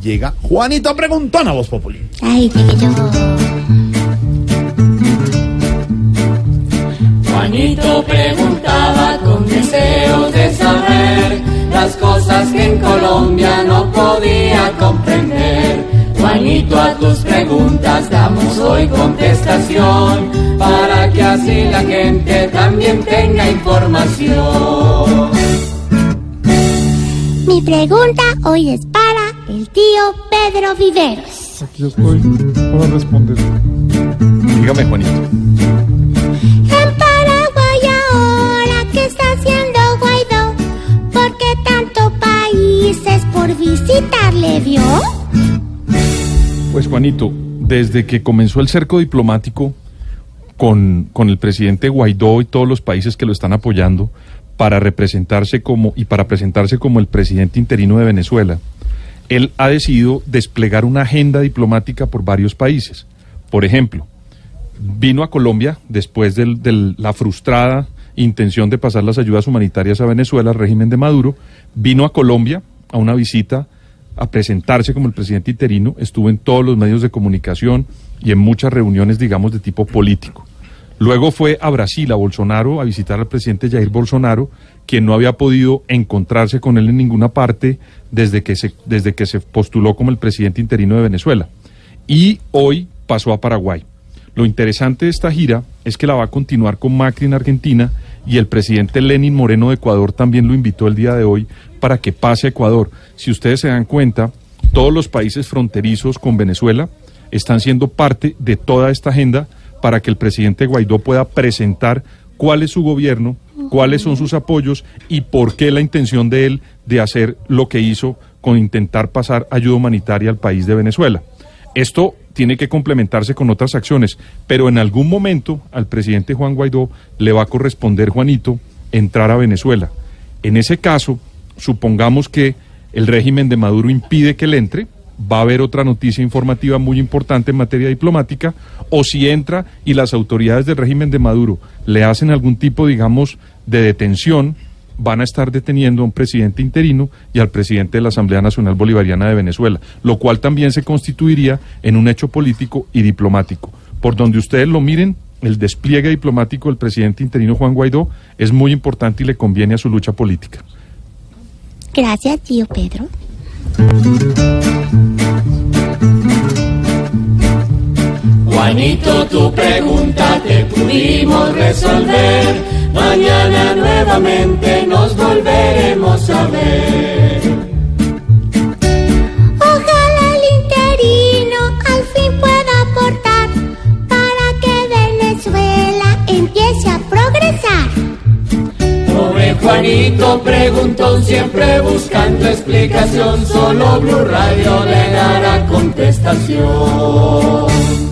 Llega Juanito Preguntón a Voz Populi. Ay, chiquito. Juanito preguntaba con deseos de saber las cosas que en Colombia no podía comprender. Juanito, a tus preguntas damos hoy contestación para que así la gente también tenga información. Mi pregunta hoy es para el tío Pedro Viveros. Aquí estoy para responder. Dígame, Juanito. En Paraguay ahora que está haciendo Guaidó, ¿por qué tanto países por visitarle vio? Pues Juanito, desde que comenzó el cerco diplomático con, con el presidente Guaidó y todos los países que lo están apoyando para representarse como y para presentarse como el presidente interino de Venezuela, él ha decidido desplegar una agenda diplomática por varios países. Por ejemplo, vino a Colombia después de la frustrada intención de pasar las ayudas humanitarias a Venezuela, al régimen de Maduro, vino a Colombia a una visita a presentarse como el presidente interino, estuvo en todos los medios de comunicación y en muchas reuniones, digamos, de tipo político. Luego fue a Brasil, a Bolsonaro, a visitar al presidente Jair Bolsonaro, quien no había podido encontrarse con él en ninguna parte desde que se, desde que se postuló como el presidente interino de Venezuela. Y hoy pasó a Paraguay. Lo interesante de esta gira es que la va a continuar con Macri en Argentina y el presidente Lenin Moreno de Ecuador también lo invitó el día de hoy para que pase a Ecuador. Si ustedes se dan cuenta, todos los países fronterizos con Venezuela están siendo parte de toda esta agenda para que el presidente Guaidó pueda presentar cuál es su gobierno, cuáles son sus apoyos y por qué la intención de él de hacer lo que hizo con intentar pasar ayuda humanitaria al país de Venezuela. Esto tiene que complementarse con otras acciones, pero en algún momento al presidente Juan Guaidó le va a corresponder, Juanito, entrar a Venezuela. En ese caso, supongamos que el régimen de Maduro impide que él entre, va a haber otra noticia informativa muy importante en materia diplomática, o si entra y las autoridades del régimen de Maduro le hacen algún tipo, digamos, de detención, van a estar deteniendo a un presidente interino y al presidente de la Asamblea Nacional Bolivariana de Venezuela, lo cual también se constituiría en un hecho político y diplomático. Por donde ustedes lo miren, el despliegue diplomático del presidente interino Juan Guaidó es muy importante y le conviene a su lucha política. Gracias, tío Pedro. Juanito, tu pregunta te pudimos resolver. Mañana nuevamente nos volveremos a ver. Ojalá el interino al fin pueda aportar para que Venezuela empiece a progresar. Pobre Juanito preguntó siempre buscando explicación. Solo Blue Radio le dará contestación.